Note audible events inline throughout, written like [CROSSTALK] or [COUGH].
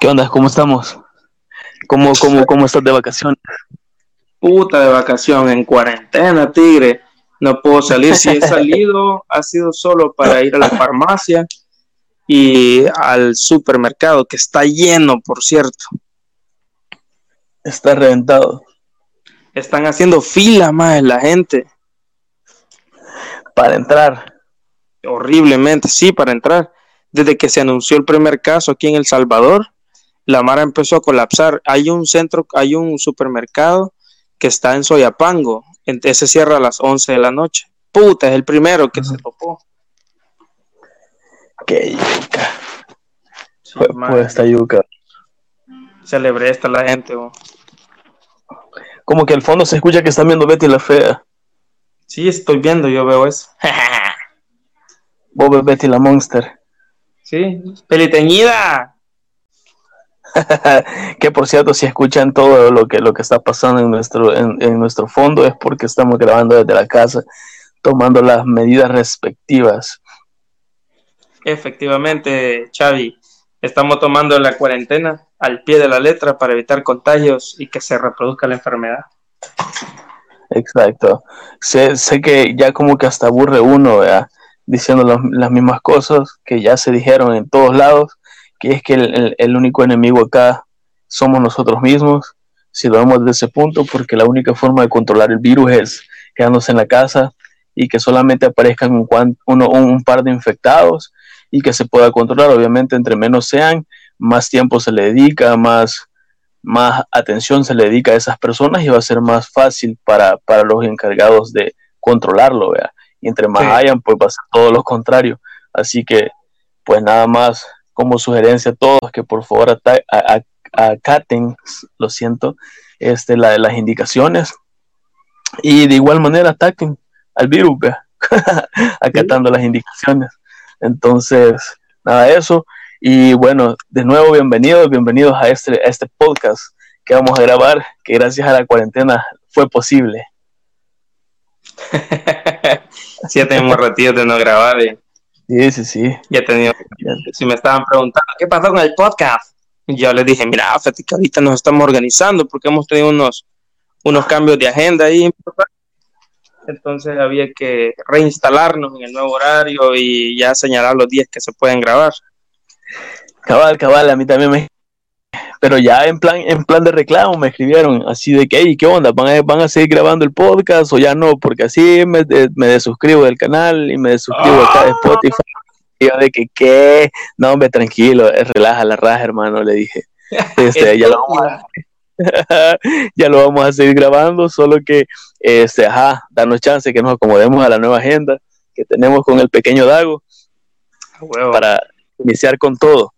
¿Qué onda? ¿Cómo estamos? ¿Cómo, cómo, cómo estás de vacaciones? Puta de vacación, en cuarentena, tigre. No puedo salir. Si he [LAUGHS] salido, ha sido solo para ir a la farmacia y al supermercado, que está lleno, por cierto. Está reventado. Están haciendo fila más la gente. Para entrar. Horriblemente, sí, para entrar. Desde que se anunció el primer caso aquí en El Salvador, la Mara empezó a colapsar. Hay un centro, hay un supermercado que está en Soyapango. Ese cierra a las 11 de la noche. Puta, es el primero que se topó. Qué yuca. fue, esta yuca. Celebré esta la gente. Como que al fondo se escucha que están viendo Betty la Fea. Sí, estoy viendo, yo veo eso. [LAUGHS] Vos ves Betty la Monster. Sí, peliteñida. [LAUGHS] que por cierto, si escuchan todo lo que, lo que está pasando en nuestro, en, nuestro fondo es porque estamos grabando desde la casa, tomando las medidas respectivas. Efectivamente, Xavi, estamos tomando la cuarentena al pie de la letra para evitar contagios y que se reproduzca la enfermedad. Exacto. Sé, sé que ya como que hasta aburre uno, diciendo las mismas cosas que ya se dijeron en todos lados que es que el, único enemigo acá somos nosotros mismos, si lo vemos desde ese punto, porque la única forma de controlar el virus es quedándose en la casa y que solamente aparezcan un, uno, un par de infectados y que se pueda controlar. Obviamente, entre menos sean, más tiempo se le dedica, más, más atención se le dedica a esas personas y va a ser más fácil para, los encargados de controlarlo. ¿vea? Y entre más hayan, pues va a ser todo lo contrario. Así que, pues nada más como sugerencia a todos que por favor acaten, lo siento, este, la, las indicaciones y de igual manera ataquen al virus, [LAUGHS] acatando las indicaciones. Entonces, nada de eso. Y bueno, de nuevo, bienvenidos, bienvenidos a este, este podcast que vamos a grabar, que gracias a la cuarentena fue posible. sí, ya tenemos ratitos de no grabar. y Sí, sí, sí. Ya tenía. Si me estaban preguntando, ¿qué pasó con el podcast? yo les dije, mira, fíjate que ahorita nos estamos organizando porque hemos tenido unos, unos cambios de agenda ahí. Entonces había que reinstalarnos en el nuevo horario y ya señalar los días que se pueden grabar. Cabal, cabal, a mí también me pero ya en plan en plan de reclamo me escribieron así de que, hey, ¿qué onda? ¿Van a, ¿Van a seguir grabando el podcast o ya no? Porque así me, me desuscribo del canal y me desuscribo acá de Spotify. Y yo de que, ¿qué? No, hombre, tranquilo, eh, relaja la raja, hermano, le dije. [LAUGHS] Este, ya, lo vamos a, [LAUGHS] ya lo vamos a seguir grabando, solo que, este, ajá, danos chance que nos acomodemos a la nueva agenda que tenemos con el pequeño Dago para iniciar con todo.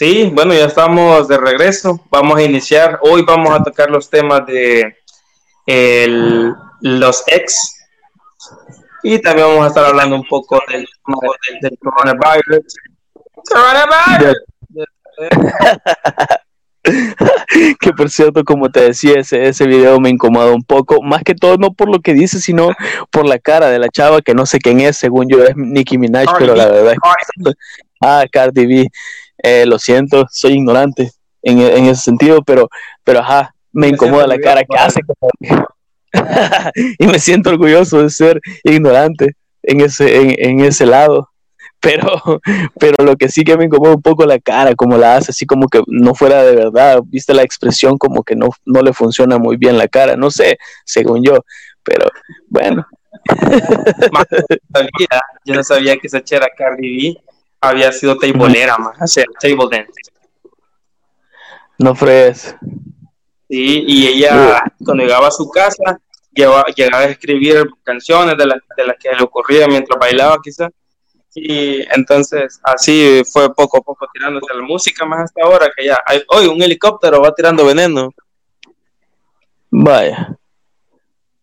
Sí, bueno, ya estamos de regreso. Vamos a iniciar. Hoy vamos a tocar los temas de los ex. Y también vamos a estar hablando un poco del, del, coronavirus. Coronavirus. [LAUGHS] que por cierto, como te decía, ese, ese video me incomoda un poco, más que todo no por lo que dice, sino por la cara de la chava, que no sé quién es, según yo es Nicki Minaj, pero la verdad es que... [LAUGHS] Ah, Cardi B. Eh, lo siento, soy ignorante en, ese sentido, pero, pero ajá, me incomoda la cara que hace. [LAUGHS] y me siento orgulloso de ser ignorante en ese, en, ese lado. Pero, [LAUGHS] pero lo que sí que me incomoda un poco la cara, como la hace, así como que no fuera de verdad, viste la expresión como que no, no le funciona muy bien la cara, no sé, según yo, pero bueno. [LAUGHS] yo no sabía que esa chera Cardi B había sido tableera más, hacer table dance. No frees. Sí, y ella cuando llegaba a su casa llegaba, llegaba a escribir canciones de las, de las que le ocurría mientras bailaba quizás. Y entonces así fue poco a poco tirándose la música más hasta ahora que ya hay, hoy un helicóptero va tirando veneno. Vaya.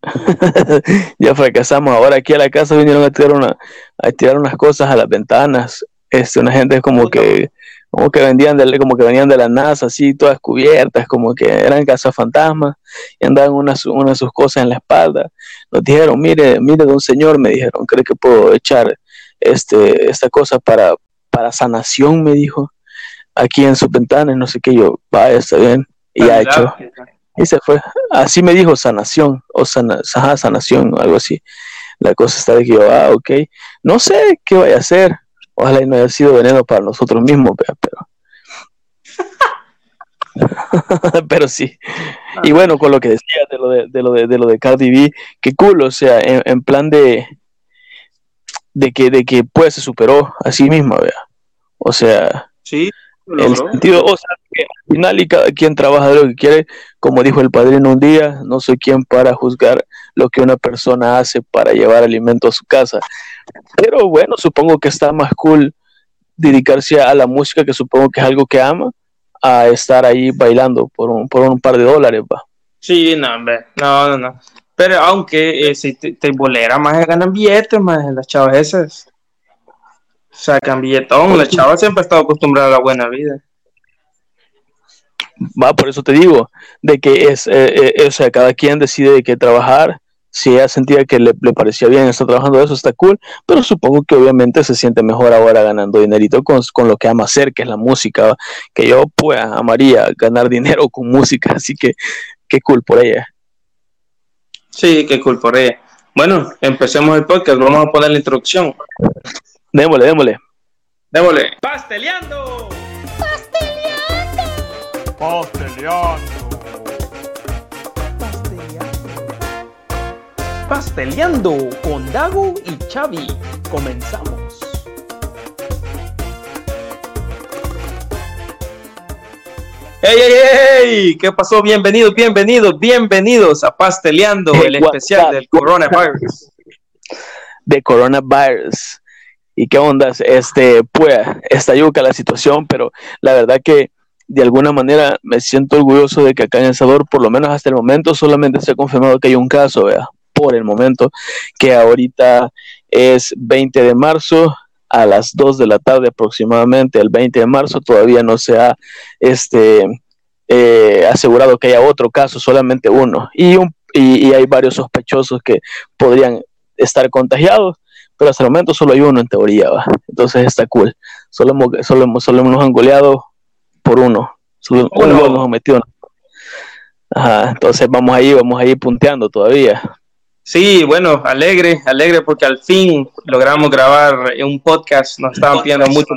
[LAUGHS] ya fracasamos. Ahora aquí a la casa vinieron a tirar, una, a tirar unas cosas a las ventanas este, una gente como que como que vendían de, como que venían de la NASA así todas cubiertas como que eran fantasmas y andaban unas una de sus cosas en la espalda. Nos dijeron mire mire don señor me dijeron creo que puedo echar este esta cosa para para sanación me dijo aquí en sus ventanas, no sé qué, yo, vaya, está bien, y ha hecho, y se fue, así me dijo sanación, o sana, sanación, o algo así, la cosa está de que yo, ah, ok, no sé qué vaya a hacer, ojalá no haya sido veneno para nosotros mismos, pero... [LAUGHS] pero sí. Y bueno, con lo que decías de lo de, de, lo de, de lo de Cardi B, qué cool, o sea, en plan de, de que, de que pues se superó a sí misma, vea. O sea, sí, el sentido, o sea, que al final y cada quien trabaja de lo que quiere, como dijo el padrino un día, no soy quien para juzgar lo que una persona hace para llevar alimento a su casa. Pero bueno, supongo que está más cool dedicarse a la música, que supongo que es algo que ama, a estar ahí bailando por un, por un par de dólares, va. Sí, no, hombre, no, no, no. Pero aunque eh, si te, te, bolera, más ganan billetes, más las chavas esas. Sacan billetón, la chava siempre ha estado acostumbrada a la buena vida. Va, por eso te digo, de que es, eh, eh, o sea, cada quien decide de qué trabajar. Si ella sentía que le, le, parecía bien estar trabajando eso, está cool, pero supongo que obviamente se siente mejor ahora ganando dinerito con, con lo que ama hacer, que es la música, que yo pues amaría ganar dinero con música, [LAUGHS] así que qué cool por ella. Sí, qué cool por ella. Bueno, empecemos el podcast. Vamos a poner la introducción. Démosle, démosle. Démosle. Pasteleando. Pasteleando. Pasteleando. Pasteleando. Con Dago y Xavi. Comenzamos. ¡Hey, hey, hey! ¿Qué pasó? Bienvenidos, bienvenidos, bienvenidos a Pasteleando, el especial del coronavirus. De coronavirus. ¿Y qué onda? Este, pues, está yuca la situación, pero la verdad que de alguna manera me siento orgulloso de que acá en El Salvador, por lo menos hasta el momento, solamente se ha confirmado que hay un caso, vea, por el momento, que ahorita es 20 de marzo, a las 2 de la tarde aproximadamente, el 20 de marzo, todavía no se ha este, eh, asegurado que haya otro caso, solamente uno. Y, un, y, y, hay varios sospechosos que podrían estar contagiados, pero hasta el momento solo hay uno en teoría. ¿va? Entonces está cool. Solo, hemos, solo, hemos, solo nos han goleado por uno. Solo uno nos hemos metido. Ajá, entonces vamos ahí, vamos ahí punteando todavía. Sí, bueno, alegre, alegre porque al fin logramos grabar un podcast. Nos estaban pidiendo mucho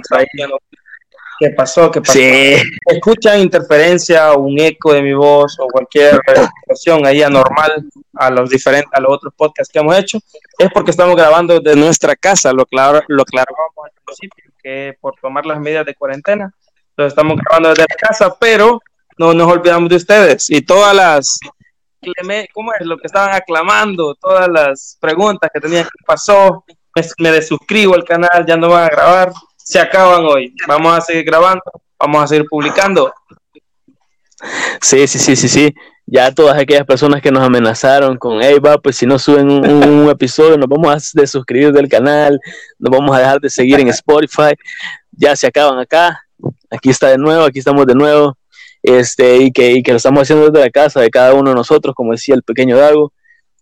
¿Qué pasó? ¿Qué pasó? Sí. Escuchan interferencia, un eco de mi voz o cualquier situación ahí anormal a los diferentes, a los otros podcasts que hemos hecho, es porque estamos grabando desde nuestra casa. Lo claro, lo aclaramos al principio que por tomar las medidas de cuarentena, lo estamos grabando desde la casa, pero no nos olvidamos de ustedes y todas las ¿cómo es? Lo que estaban aclamando, todas las preguntas que tenían, ¿qué pasó? Me, desuscribo al canal, ya no van a grabar, se acaban hoy. Vamos a seguir grabando, vamos a seguir publicando. Sí, sí, sí, sí, sí. Ya todas aquellas personas que nos amenazaron con, hey, va, pues si no suben un, un, episodio, nos vamos a desuscribir del canal, nos vamos a dejar de seguir en Spotify. Ya se acaban acá. Aquí está de nuevo, aquí estamos de nuevo este, y que, y que lo estamos haciendo desde la casa de cada uno de nosotros, como decía el pequeño Dago.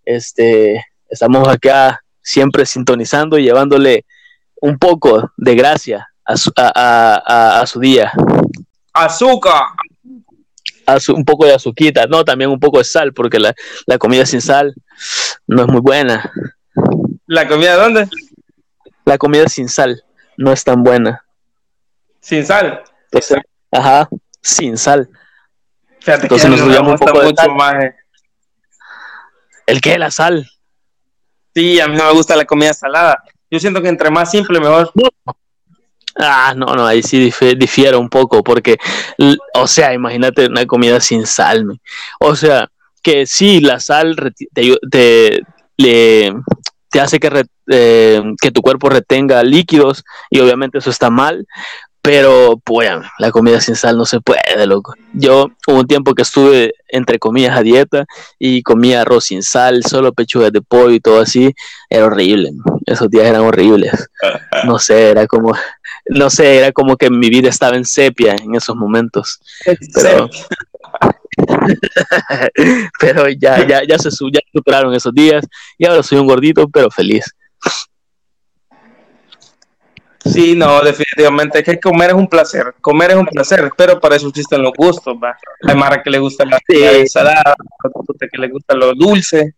Este, estamos acá siempre sintonizando y llevándole un poco de gracia a su, a, a, a su día. Azúcar. Un poco de azuquita, no, también un poco de sal, porque la, la comida sin sal no es muy buena. ¿La comida dónde? La comida sin sal no es tan buena. ¿Sin sal? Entonces, ajá, sin sal. Fíjate Entonces nos un poco mucho más. Eh. ¿El qué? ¿La sal? Sí, a mí no me gusta la comida salada. Yo siento que entre más simple, mejor. Ah, no, no, ahí sí difiere un poco, porque, o sea, imagínate una comida sin sal. Me. O sea, que sí, la sal te, te, le, te hace que, re, eh, que tu cuerpo retenga líquidos y obviamente eso está mal, pero, pues, la comida sin sal no se puede, loco. Yo hubo un tiempo que estuve, entre comillas, a dieta y comía arroz sin sal, solo pechugas de pollo y todo así. Era horrible. Esos días eran horribles. No sé, era como, no sé, era como que mi vida estaba en sepia en esos momentos. Pero, [LAUGHS] pero ya, ya, ya se ya superaron esos días y ahora soy un gordito, pero feliz. Sí, no, definitivamente. Es que comer es un placer. Comer es un placer, pero para eso existen los gustos, va. Hay Mara que le gusta la, ensalada, puta que le gusta lo dulce.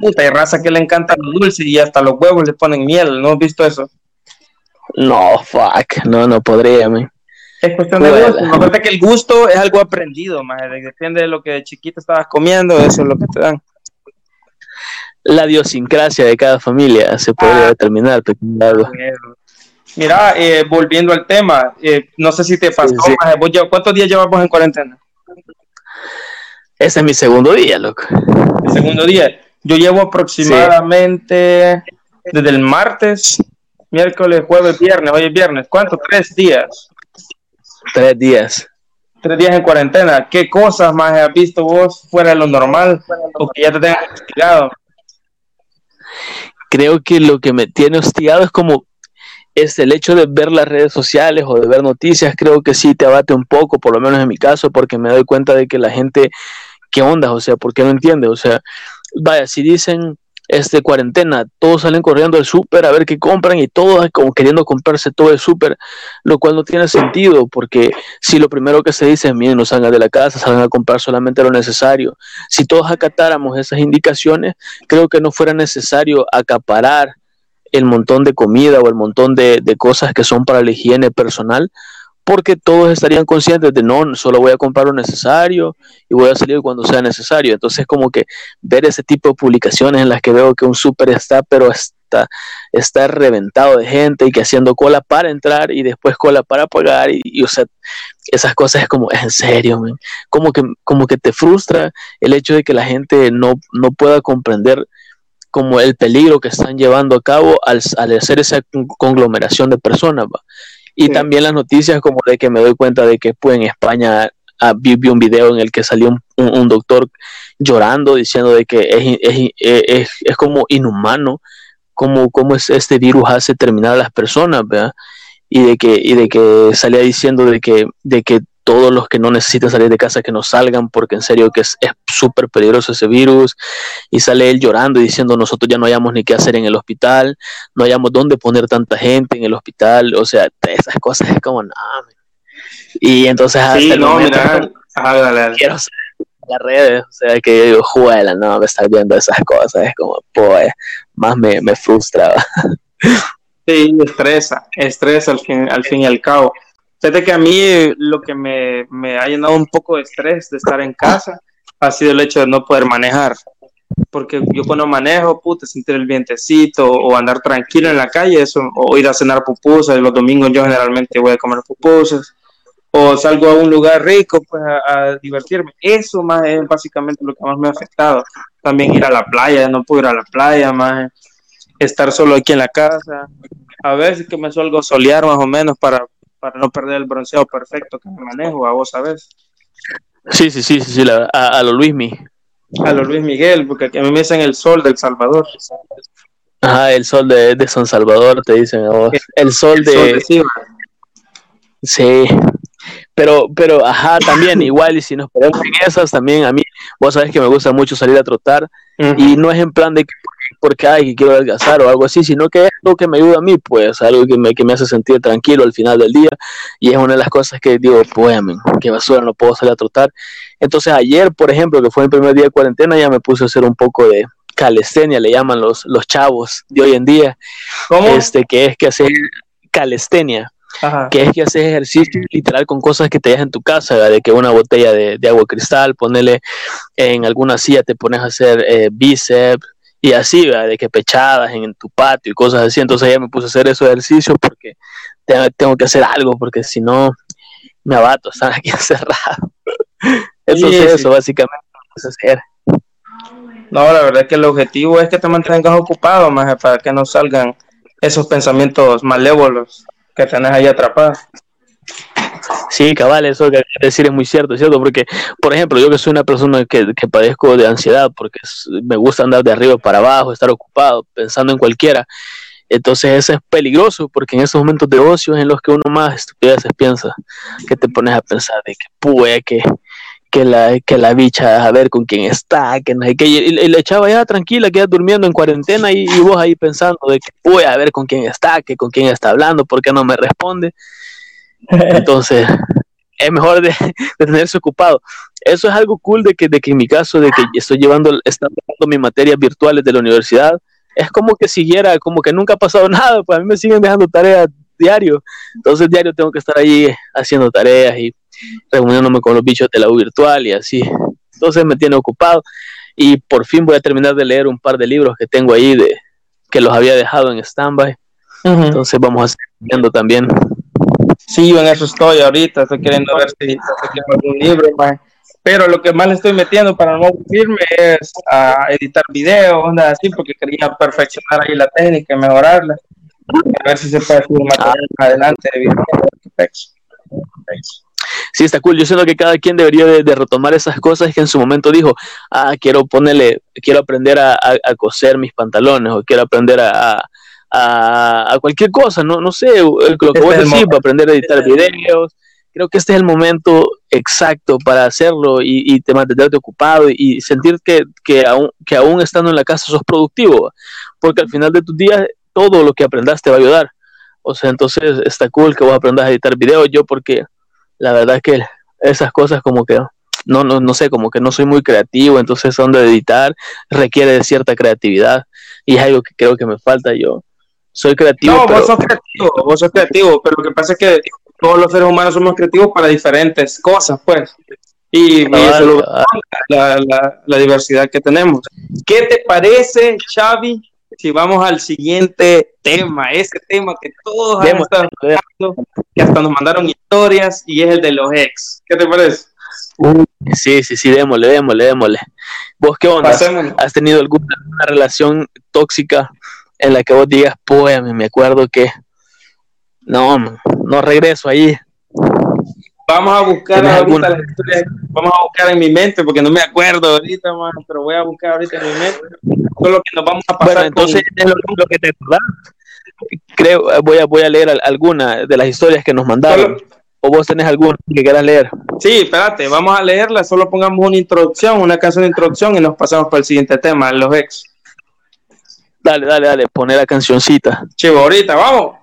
Puta, hay raza que le encanta lo dulce y hasta los huevos le ponen miel. ¿No has visto eso? No, fuck, no, no podría, man. Es cuestión de gusto. Acuérdate que el gusto es algo aprendido, más depende de lo que de chiquito estabas comiendo, eso es lo que te dan. La idiosincrasia de cada familia se podría Ah. determinar, Dago. Mira, eh, volviendo al tema, eh, no sé si te pasó, Sí, sí. ¿cuántos días llevamos en cuarentena? Ese es mi segundo día, loco. El segundo día. Yo llevo aproximadamente desde el martes, miércoles, jueves, viernes, hoy es viernes. ¿Cuánto? Tres días. Tres días. Tres días en cuarentena. ¿Qué cosas más has visto vos fuera de lo normal o que ya te tengan investigado? Creo que lo que me tiene hostigado es como es el hecho de ver las redes sociales o de ver noticias, creo que sí te abate un poco, por lo menos en mi caso, porque me doy cuenta de que la gente, ¿qué onda? O sea, ¿por qué no entiende? O sea, vaya, si dicen este cuarentena, todos salen corriendo al súper a ver qué compran y todos como queriendo comprarse todo el súper, lo cual no tiene sentido, porque si lo primero que se dice es, miren, no salgan de la casa, salgan a comprar solamente lo necesario. Si todos acatáramos esas indicaciones, creo que no fuera necesario acaparar el montón de comida o el montón de, de cosas que son para la higiene personal, porque todos estarían conscientes de no, solo voy a comprar lo necesario y voy a salir cuando sea necesario. Entonces, como que ver ese tipo de publicaciones en las que veo que un súper está, pero está, está reventado de gente y que haciendo cola para entrar y después cola para pagar, y, o sea, esas cosas es como, en serio, man. Como, que, como que te frustra el hecho de que la gente no, no pueda comprender como el peligro que están llevando a cabo al, al hacer esa conglomeración de personas. ¿va? Y Sí. también las noticias como de que me doy cuenta de que pues en España ah, vi, vi un video en el que salió un, un- un doctor llorando diciendo de que es, es, es, es como inhumano cómo, cómo es, este virus hace terminar a las personas, ¿verdad? Y de que, y de que salía diciendo de que, de que todos los que no necesitan salir de casa que no salgan porque en serio que es es súper peligroso ese virus y sale él llorando y diciendo nosotros ya no hayamos ni qué hacer en el hospital, no hayamos dónde poner tanta gente en el hospital, o sea, esas cosas es como, no, man. y entonces hasta Sí, el no, momento mira. Quiero saber las redes, o sea, que yo digo, juela, no, me estar viendo esas cosas, es como, pues, más me, me frustra. [LAUGHS] Sí, estresa, estresa al fin, al fin y al cabo. Fíjate que a mí eh, lo que me, ha llenado un poco de estrés de estar en casa ha sido el hecho de no poder manejar. Porque yo cuando manejo, puta, sentir el vientecito o andar tranquilo en la calle, eso, o ir a cenar pupusas. Los domingos yo generalmente voy a comer pupusas. O salgo a un lugar rico pues, a, a divertirme. Eso más es básicamente lo que más me ha afectado. También ir a la playa, no puedo ir a la playa, más estar solo aquí en la casa. A veces que me suelo solear más o menos para, para no perder el bronceado perfecto que me manejo, a vos sabes. Sí, sí, sí, sí, sí la- a, a lo Luismi. A los Luis Miguel, porque a mí me dicen el sol del Salvador. Ajá, el sol de, de San Salvador, te dicen a vos. El sol El sol de... Sí. Pero, pero, ajá, también, [LAUGHS] igual, y si nos ponemos en esas, también a mí, vos sabés que me gusta mucho salir a trotar, y no es en plan de que porque ay, que quiero adelgazar o algo así, sino que es algo que me ayuda a mí, pues, algo que me, que me hace sentir tranquilo al final del día, y es una de las cosas que digo, pues, men, qué basura, no puedo salir a trotar. Entonces ayer, por ejemplo, que fue mi primer día de cuarentena, ya me puse a hacer un poco de calistenia, le llaman los, los chavos de hoy en día, ¿Cómo? este, que es que hacer calistenia Ajá. que es que haces ejercicio literal con cosas que te dejas en tu casa, ¿verdad? de que una botella de, de agua cristal, ponerle en alguna silla, te pones a hacer eh, bíceps y así, ¿verdad? de que pechadas en, tu patio y cosas así. Entonces ya me puse a hacer esos ejercicios porque te- tengo que hacer algo, porque si no me abato, [LAUGHS] estar aquí encerrado. Sí, sí. eso básicamente lo puse a hacer. No, la verdad es que el objetivo es que te mantengas ocupado, más para que no salgan esos pensamientos malévolos que tenés ahí atrapados. Sí, cabal, eso que decir es muy cierto, cierto, porque, por ejemplo, yo que soy una persona que, que padezco de ansiedad, porque me gusta andar de arriba para abajo, estar ocupado, pensando en cualquiera, entonces eso es peligroso, porque en esos momentos de ocio es en los que uno más estupideces piensa, que te pones a pensar de que, puede que, que la, que la bicha a ver con quién está, que no sé qué, y, la echaba ya tranquila, queda durmiendo en cuarentena y, vos ahí pensando de que voy a ver con quién está, que con quién está hablando, por qué no me responde. Entonces, es mejor [LAUGHS] de, tenerse ocupado. Eso es algo cool de que, de que en mi caso, de que estoy llevando, estando mis materias virtuales de la universidad, es como que siguiera, como que nunca ha pasado [LAUGHS] nada, pues a mí me siguen dejando tareas diario, entonces diario tengo que estar ahí haciendo tareas y reuniéndome con los bichos de la U virtual y así. Entonces me tiene ocupado y por fin voy a terminar de leer un par de libros que tengo ahí de que los había dejado en standby. Entonces vamos a seguir viendo también. Sí, yo en eso estoy ahorita, estoy queriendo ver si tengo algún libro, pero lo que más le estoy metiendo para no aburrirme es a editar videos, onda así, porque quería perfeccionar ahí la técnica mejorarla. A ver si se puede hacer material adelante de video. Sí, está cool. Yo siento que cada quien debería de, retomar esas cosas que en su momento dijo, ah, quiero ponerle, quiero aprender a, coser mis pantalones o quiero aprender a, a, cualquier cosa, no, no sé, lo que este vos decís, para aprender a editar este videos. Creo que este es el momento exacto para hacerlo y, y te mantenerte ocupado y, sentir que, que, aún, que aún estando en la casa sos productivo, porque al final de tus días todo lo que aprendas te va a ayudar. O sea, entonces está cool que vos aprendas a editar videos. Yo porque la verdad es que esas cosas como que no, no, no sé, como que no soy muy creativo, entonces son de editar requiere de cierta creatividad y es algo que creo que me falta yo. Soy creativo. No, vos sos creativo, vos sos creativo, pero lo que pasa es que todos los seres humanos somos creativos para diferentes cosas, pues. Y, eso la, la, la diversidad que tenemos. ¿Qué te parece, Xavi, si vamos al siguiente tema, ese tema que todos han estado que hasta nos mandaron historias y es el de los ex. ¿Qué te parece? sí, sí, sí, démosle, démosle, démosle. ¿Vos qué onda? ¿Has tenido alguna relación tóxica en la que vos digas, pues, me acuerdo que no, no regreso ahí? Vamos a buscar ahorita vamos a buscar en mi mente, porque no me acuerdo ahorita, man, pero voy a buscar ahorita en mi mente. Todo lo que nos vamos a pasar. Bueno, entonces es lo, que te acordás. Creo, voy a, voy a leer alguna de las historias que nos mandaron. ¿O vos tenés alguna que quieras leer? Sí, espérate, vamos a leerla. Solo pongamos una introducción, una canción de introducción y nos pasamos para el siguiente tema, los ex. Dale, dale, dale, poner la cancioncita. Chivo, ahorita, vamos.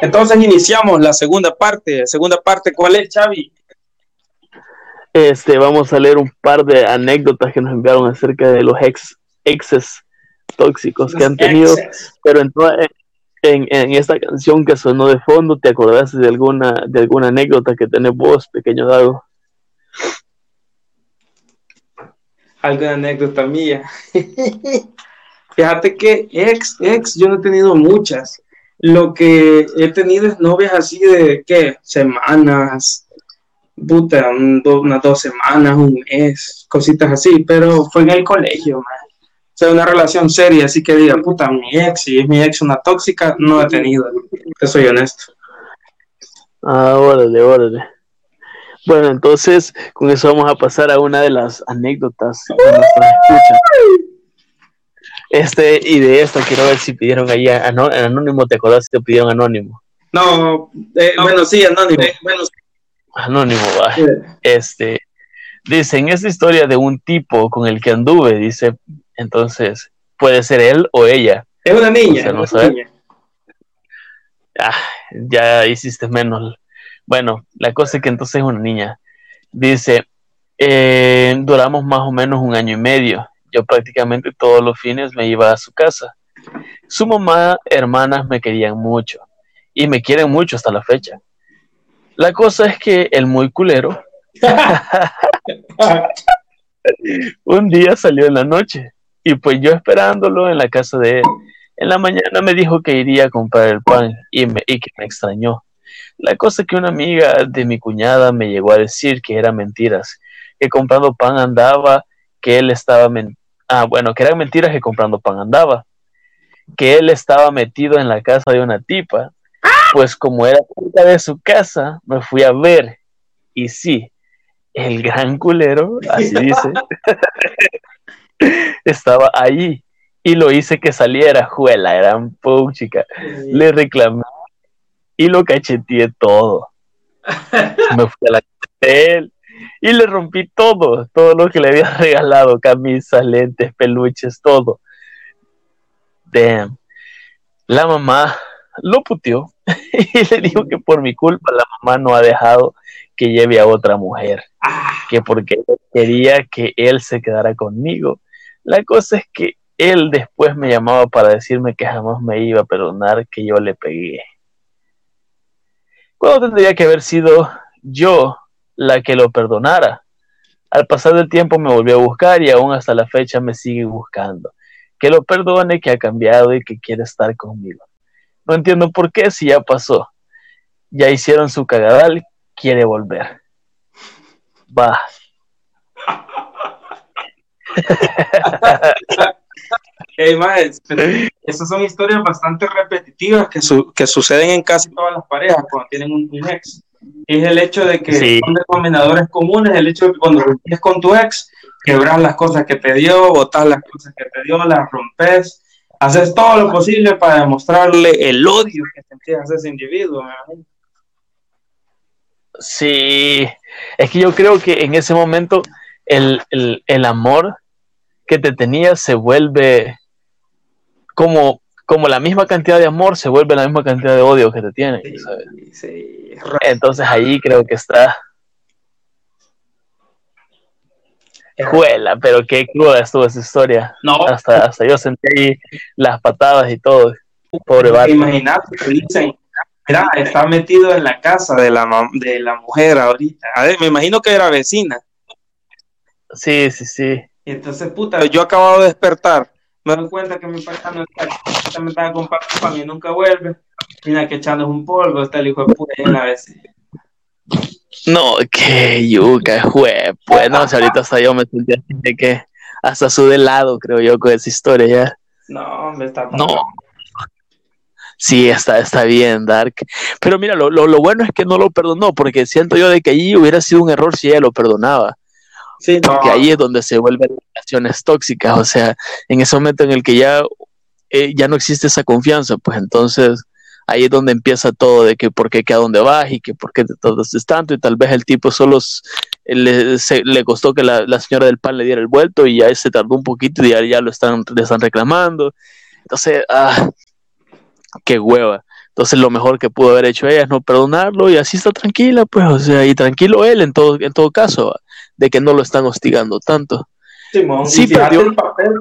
Entonces iniciamos la segunda parte. Segunda parte, ¿cuál es, Xavi? Este, vamos a leer un par de anécdotas que nos enviaron acerca de los ex, exes tóxicos que han tenido, pero en, en, en, esta canción que sonó de fondo, ¿te acordás de alguna, de alguna anécdota que tenés vos, pequeño Dago? Alguna anécdota mía. [LAUGHS] Fíjate que ex, ex, yo no he tenido muchas lo que he tenido es novias así de, ¿qué? Semanas, puta, unas dos semanas, un mes, cositas así, pero fue en el colegio, man. Sea, una relación seria, así que diga, puta, mi ex, si es mi ex una tóxica, no he tenido, te soy honesto. Ah, órale, órale. Bueno, entonces con eso vamos a pasar a una de las anécdotas que nos este, y de esta quiero ver si pidieron ahí anónimo, ¿te acordás si te pidieron anónimo? No, eh, bueno, sí, anónimo. Eh, bueno, Anónimo, va. Este, dice, en esta historia de un tipo con el que anduve, dice, entonces, puede ser él o ella. Es una niña. no Ah, ya hiciste menos. Bueno, la cosa es que entonces es una niña. Dice, eh, duramos más o menos un año y medio yo prácticamente todos los fines me iba a su casa. Su mamá, hermanas me querían mucho y me quieren mucho hasta la fecha. La cosa es que el muy culero [LAUGHS] [LAUGHS] un día salió en la noche y pues yo esperándolo en la casa de él. En la mañana me dijo que iría a comprar el pan y, me, y que me extrañó. La cosa es que una amiga de mi cuñada me llegó a decir que eran mentiras, que comprando pan andaba, que él estaba Ah, bueno, que eran mentiras que comprando pan andaba. Que él estaba metido en la casa de una tipa. Pues como era cerca de su casa, me fui a ver. Y sí, el gran culero, así dice, [LAUGHS] [LAUGHS] estaba ahí y lo hice que saliera, juela, era un chica. Le reclamé y lo cacheteé todo. [LAUGHS] Me fui a la de él y le rompí todo, todo lo que le había [LAUGHS] regalado, camisas, lentes, peluches, todo. Damn. La mamá lo puteó [LAUGHS] y le dijo que por mi culpa la mamá no ha dejado que lleve a otra mujer, que porque quería que él se quedara conmigo. La cosa es que él después me llamaba para decirme que jamás me iba a perdonar que yo le pegué. Cuando tendría que haber sido yo la que lo perdonara. Al pasar del tiempo me volvió a buscar y aún hasta la fecha me sigue buscando. Que lo perdone, que ha cambiado y que quiere estar conmigo. No entiendo por qué si ya pasó. Ya hicieron su cagadal, quiere volver. Va. Esas son historias bastante repetitivas que, que suceden en casi todas las parejas cuando tienen un, ex. Es el hecho de que son denominadores comunes, el hecho de que cuando rompes con tu ex, quebras las cosas que te dio, botas las cosas que te dio, las rompes, haces todo lo posible para demostrarle el odio que sentías a ese individuo. Sí, es que yo creo que en ese momento el, el amor que te tenía se vuelve como, como la misma cantidad de amor se vuelve la misma cantidad de odio que te tiene. Entonces ahí creo que está. Juela, pero qué cruda estuvo esa historia. No. Hasta, hasta yo sentí ahí las patadas y todo. Pobre vato. Imagínate que dicen, mira, está metido en la casa de la, de la mujer ahorita. A ver, me imagino que era vecina. Sí, sí, sí. Y entonces, puta, yo acabo de despertar me doy cuenta que mi pareja no está, me está compartiendo para mí, nunca vuelve. Mira que echando un polvo, está el hijo de puta en la vez. No, que yuca, jue, pues no, ahorita hasta yo me sentí así de que hasta su de lado, creo yo, con esa historia ya. No, me está No. Sí, está, está bien, Dark. Pero mira, lo, lo, lo, bueno es que no lo perdonó, porque siento yo de que allí hubiera sido un error si ella lo perdonaba. Sí, porque ahí es donde se vuelven relaciones tóxicas, o sea, en ese momento en el que ya, eh, ya no existe esa confianza, pues entonces ahí es donde empieza todo de que por qué que a dónde vas y que por qué te tardaste tanto y tal vez el tipo solo le, le costó que la, la, señora del pan le diera el vuelto y ya se tardó un poquito y ya, ya lo están, le están reclamando. Entonces, ah, qué hueva. Entonces lo mejor que pudo haber hecho ella es no perdonarlo y así está tranquila, pues, o sea, y tranquilo él en todo, en todo caso de que no lo están hostigando tanto. sí, perdió el papel,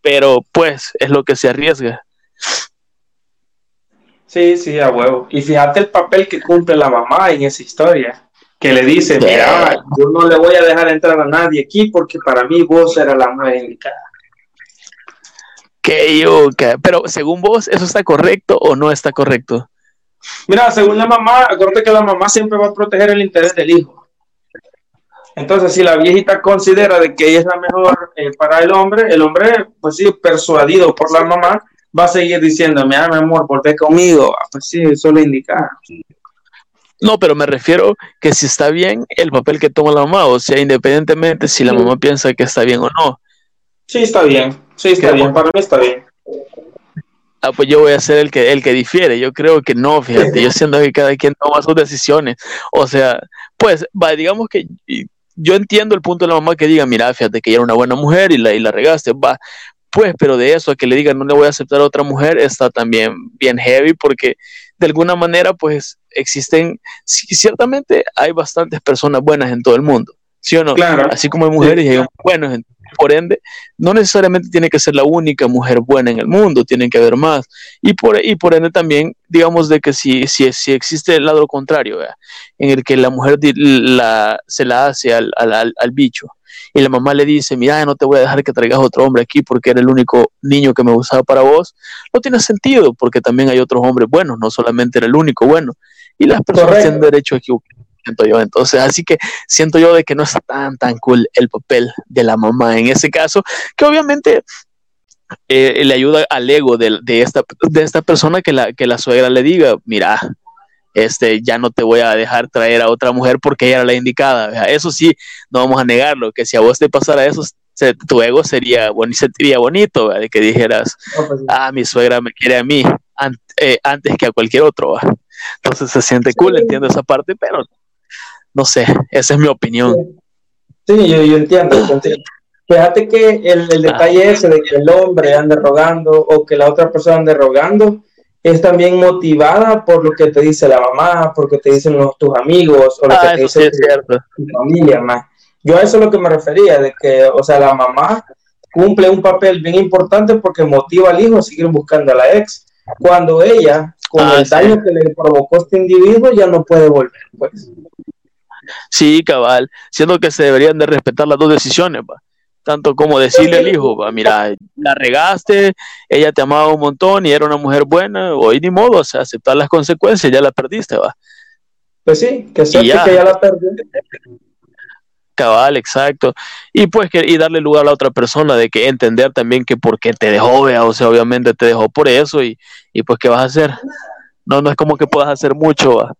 pero pues es lo que se arriesga. Sí, sí, a huevo. Y fíjate el papel que cumple la mamá en esa historia, que le dice, mira, yo no le voy a dejar entrar a nadie aquí porque para mí vos era la más indicada. Que yo, pero según vos, ¿eso está correcto o no está correcto? Mira, según la mamá, acuérdate que la mamá siempre va a proteger el interés del hijo. Entonces, si la viejita considera de que ella es la mejor eh, para el hombre, el hombre, pues sí, persuadido por la mamá, va a seguir diciéndome, ah, mi amor, volvé conmigo. Ah, pues sí, eso lo indica. No, pero me refiero que si está bien el papel que toma la mamá, o sea, independientemente si la mamá piensa que está bien o no. Sí, está bien. Sí, está bien. Para mí está bien. Ah, pues yo voy a ser el que, el que difiere. Yo creo que no, fíjate. [LAUGHS] Yo siento que cada quien toma sus decisiones. O sea, pues, va, digamos que yo entiendo el punto de la mamá que diga, mira, fíjate que ella era una buena mujer y la, y la regaste, va, pues, pero de eso a que le digan no le voy a aceptar a otra mujer está también bien heavy porque de alguna manera, pues, existen, ciertamente hay bastantes personas buenas en todo el mundo, ¿sí o no? Claro. Así como hay mujeres y hay buenos en por ende, no necesariamente tiene que ser la única mujer buena en el mundo, tienen que haber más. Y por, y por ende también, digamos de que si, si, si existe el lado contrario, en el que la mujer la, se la hace al, al, al, bicho y la mamá le dice, mira, no te voy a dejar que traigas otro hombre aquí porque era el único niño que me gustaba para vos, no tiene sentido porque también hay otros hombres buenos, no solamente era el único bueno. Y las personas tienen derecho a equivocarse siento yo. Entonces, así que siento yo de que no está tan, tan cool el papel de la mamá en ese caso, que obviamente eh, le ayuda al ego de, esta, de esta persona que la, que la suegra le diga, mira, este, ya no te voy a dejar traer a otra mujer porque ella era la indicada. Eso sí, no vamos a negarlo, que si a vos te pasara eso, tu ego sería, bueno, sentiría bonito, de que dijeras, pues ah, mi suegra me quiere a mí eh, antes que a cualquier otro. Entonces se siente cool, entiendo esa parte, pero no sé, esa es mi opinión. Sí, yo, yo entiendo, Fíjate que el, el detalle ese de que el hombre ande rogando o que la otra persona ande rogando es también motivada por lo que te dice la mamá, por lo que te dicen los, tus amigos o lo que ah, te dice tu, familia, más. Yo a eso es lo que me refería, de que, o sea, la mamá cumple un papel bien importante porque motiva al hijo a seguir buscando a la ex, cuando ella, con ah, el daño que le provocó este individuo, ya no puede volver, pues. Sí, cabal, siendo que se deberían de respetar las dos decisiones, tanto como decirle al hijo, va, mira, la regaste, ella te amaba un montón y era una mujer buena, hoy ni modo, o sea, aceptar las consecuencias, ya la perdiste, va. Pues sí, que ya. que ya la perdí. Cabal, exacto. Y pues que y darle lugar a la otra persona de que entender también que porque te dejó, vea, o sea, obviamente te dejó por eso y, y pues qué vas a hacer. No, no es como que puedas hacer mucho, va.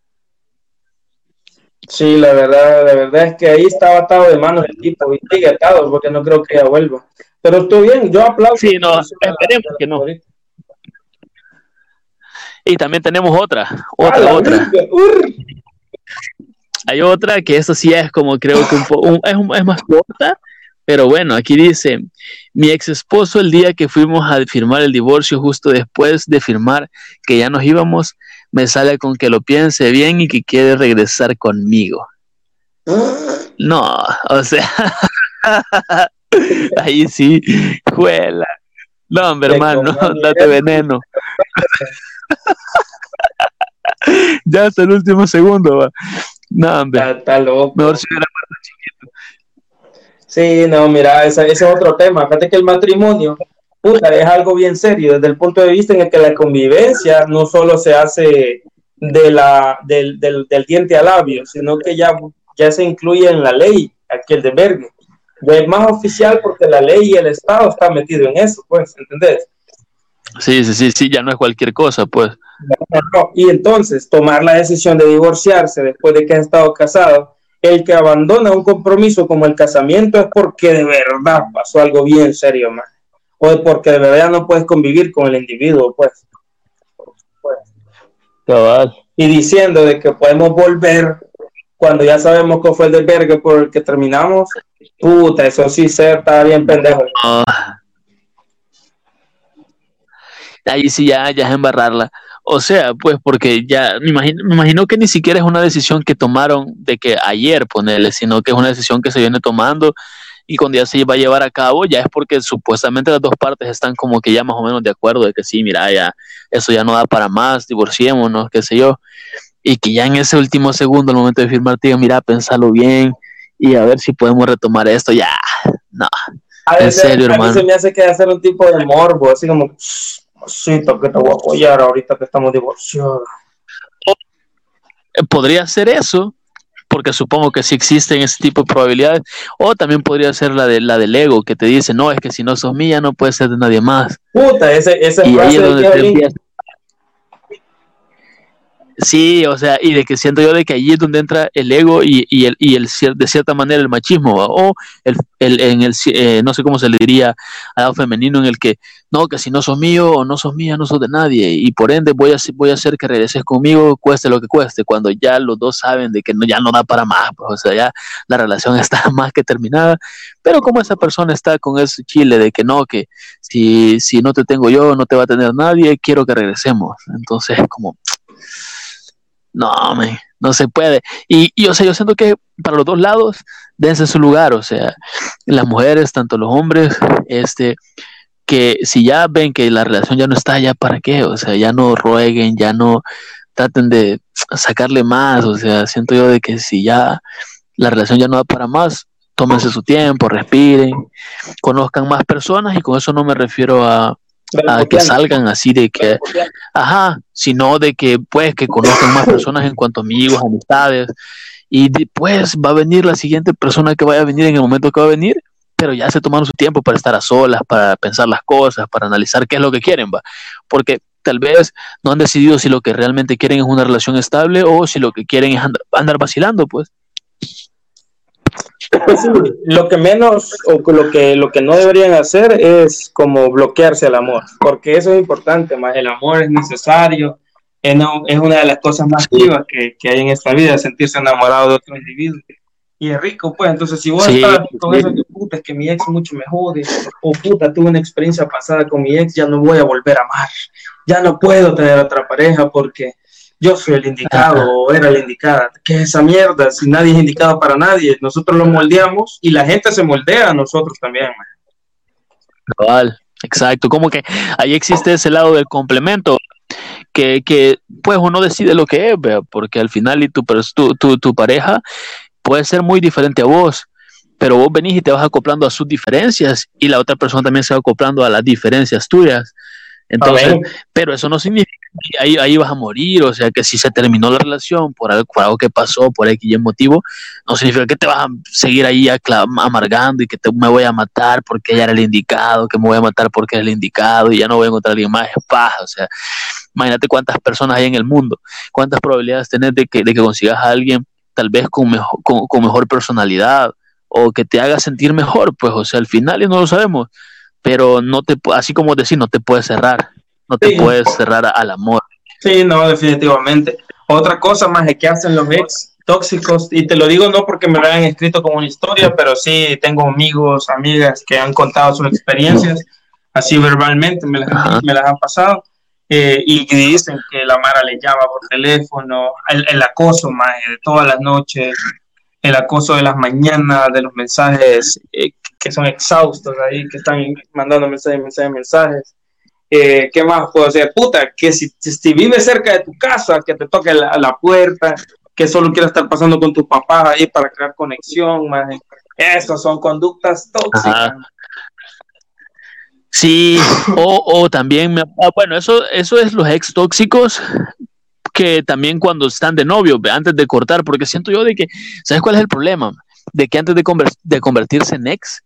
Sí, la verdad, la verdad es que ahí estaba atado de manos el tipo y sigue atado porque no creo que ella vuelva. Pero estoy bien, yo aplaudo. Sí, no, esperemos que no. Y también tenemos otra, otra, otra. Hay otra que eso sí es como creo que un, es, es más corta, pero bueno, aquí dice, mi ex esposo el día que fuimos a firmar el divorcio, justo después de firmar que ya nos íbamos, me sale con que lo piense bien y que quiere regresar conmigo. No, o sea, [LAUGHS] ahí sí, juela. No, hombre, hermano, [LAUGHS] date veneno. ya hasta el último segundo, va. No, hombre. Está, loco. Mejor si hubiera más chiquito. Sí, no, mira, ese, ese es otro tema. Fíjate que el matrimonio puta, es algo bien serio desde el punto de vista en el que la convivencia no solo se hace de la, del, del, del diente al labio, sino que ya, ya se incluye en la ley aquel de Berge. es más oficial porque la ley y el Estado están metidos en eso, pues, ¿entendés? Sí, sí, sí, sí, ya no es cualquier cosa, pues. Y entonces, tomar la decisión de divorciarse después de que ha estado casado, el que abandona un compromiso como el casamiento es porque de verdad pasó algo bien serio, más o porque de verdad no puedes convivir con el individuo, pues. Y diciendo de que podemos volver cuando ya sabemos que fue el desvergue por el que terminamos, puta, eso sí ser está bien pendejo. Ah. Ahí sí ya, ya es embarrarla. O sea, pues porque ya me imagino, me imagino que ni siquiera es una decisión que tomaron de que ayer ponerle, sino que es una decisión que se viene tomando y cuando ya se va a llevar a cabo, ya es porque supuestamente las dos partes están como que ya más o menos de acuerdo de que sí, mira, ya eso ya no da para más, divorciémonos, qué sé yo, y que ya en ese último segundo, al momento de firmar, te digo, mira, pensalo bien y a ver si podemos retomar esto, ya, no. en serio, hermano. A se me hace que hacer un tipo de morbo, así como, sí, que te voy a apoyar ahorita que estamos divorciados. Podría ser eso, porque supongo que sí existen ese tipo de probabilidades, o también podría ser la de la del ego, que te dice, no, es que si no sos mía no puede ser de nadie más. Puta, ese, ese y ahí es donde te Sí, o sea, y de que siento yo de que allí es donde entra el ego y, y el, y el de cierta manera el machismo, o el, el, en el, eh, no sé cómo se le diría a lado femenino, en el que, no, que si no sos mío o no sos mía, no sos de nadie, y por ende voy a, voy a hacer que regreses conmigo, cueste lo que cueste, cuando ya los dos saben de que no, ya no da para más, pues, o sea, ya la relación [LAUGHS] está más que terminada, pero como esa persona está con ese chile de que no, que si, si no te tengo yo, no te va a tener nadie, quiero que regresemos, entonces como no, no se puede. Y, y, o sea, yo siento que para los dos lados dense su lugar, o sea, las mujeres, tanto los hombres, este, que si ya ven que la relación ya no está, ya para qué, o sea, ya no rueguen, ya no traten de sacarle más, o sea, siento yo de que si ya la relación ya no da para más, tómense su tiempo, respiren, conozcan más personas y con eso no me refiero a a que salgan así de que, ajá, sino de que pues que conozcan más personas en cuanto a amigos, amistades, y después va a venir la siguiente persona que vaya a venir en el momento que va a venir, pero ya se tomaron su tiempo para estar a solas, para pensar las cosas, para analizar qué es lo que quieren, va, porque tal vez no han decidido si lo que realmente quieren es una relación estable o si lo que quieren es andar, vacilando, pues. Pues lo que menos o lo que, lo que no deberían hacer es como bloquearse el amor, porque eso es importante, más el amor es necesario, es, una de las cosas más vivas que, que hay en esta vida, sentirse enamorado de otro individuo. Y es rico, pues. Entonces, si vos estás con eso que puta, es que mi ex mucho me jode, o puta, tuve una experiencia pasada con mi ex, ya no voy a volver a amar, ya no puedo tener otra pareja porque yo soy el indicado o era la indicada. ¿Qué es esa mierda? Si nadie es indicado para nadie, nosotros lo moldeamos y la gente se moldea a nosotros también, man. exacto. Como que ahí existe ese lado del complemento. Que, que pues uno decide lo que es, porque al final y tu, tu, tu, tu pareja puede ser muy diferente a vos, pero vos venís y te vas acoplando a sus diferencias y la otra persona también se va acoplando a las diferencias tuyas. Entonces, pero eso no significa que ahí, ahí, vas a morir, o sea, que si se terminó la relación por algo, por algo que pasó, por X motivo, no significa que te vas a seguir ahí amargando y que te, me voy a matar porque ella era el indicado, que me voy a matar porque era el indicado y ya no voy a encontrar a alguien más, es paja, o sea, imagínate cuántas personas hay en el mundo, cuántas probabilidades tenés de que, de que consigas a alguien tal vez con mejor, con, mejor personalidad o que te haga sentir mejor, pues, o sea, al final y no lo sabemos, pero no te, así como decir, no te puedes cerrar, no te puedes cerrar al amor. Sí, no, definitivamente. Otra cosa más es que hacen los ex tóxicos, y te lo digo no porque me lo hayan escrito como una historia, pero sí tengo amigos, amigas que han contado sus experiencias, así verbalmente me las, me las han pasado, eh, y dicen que la Mara le llama por teléfono, el, acoso más de todas las noches, el acoso de las mañanas, de los mensajes eh, que son exhaustos ahí, que están mandando mensajes, mensajes, mensajes. Eh, ¿Qué más puedo hacer? Puta, que si, si vives cerca de tu casa, que te toque la, la puerta, que solo quieras estar pasando con tu papá ahí para crear conexión, más. Esas son conductas tóxicas. Sí, o, o también, me, bueno, eso, eso es los ex tóxicos que también cuando están de novio, antes de cortar, porque siento yo de que, ¿sabes cuál es el problema? De que antes de, de convertirse en ex,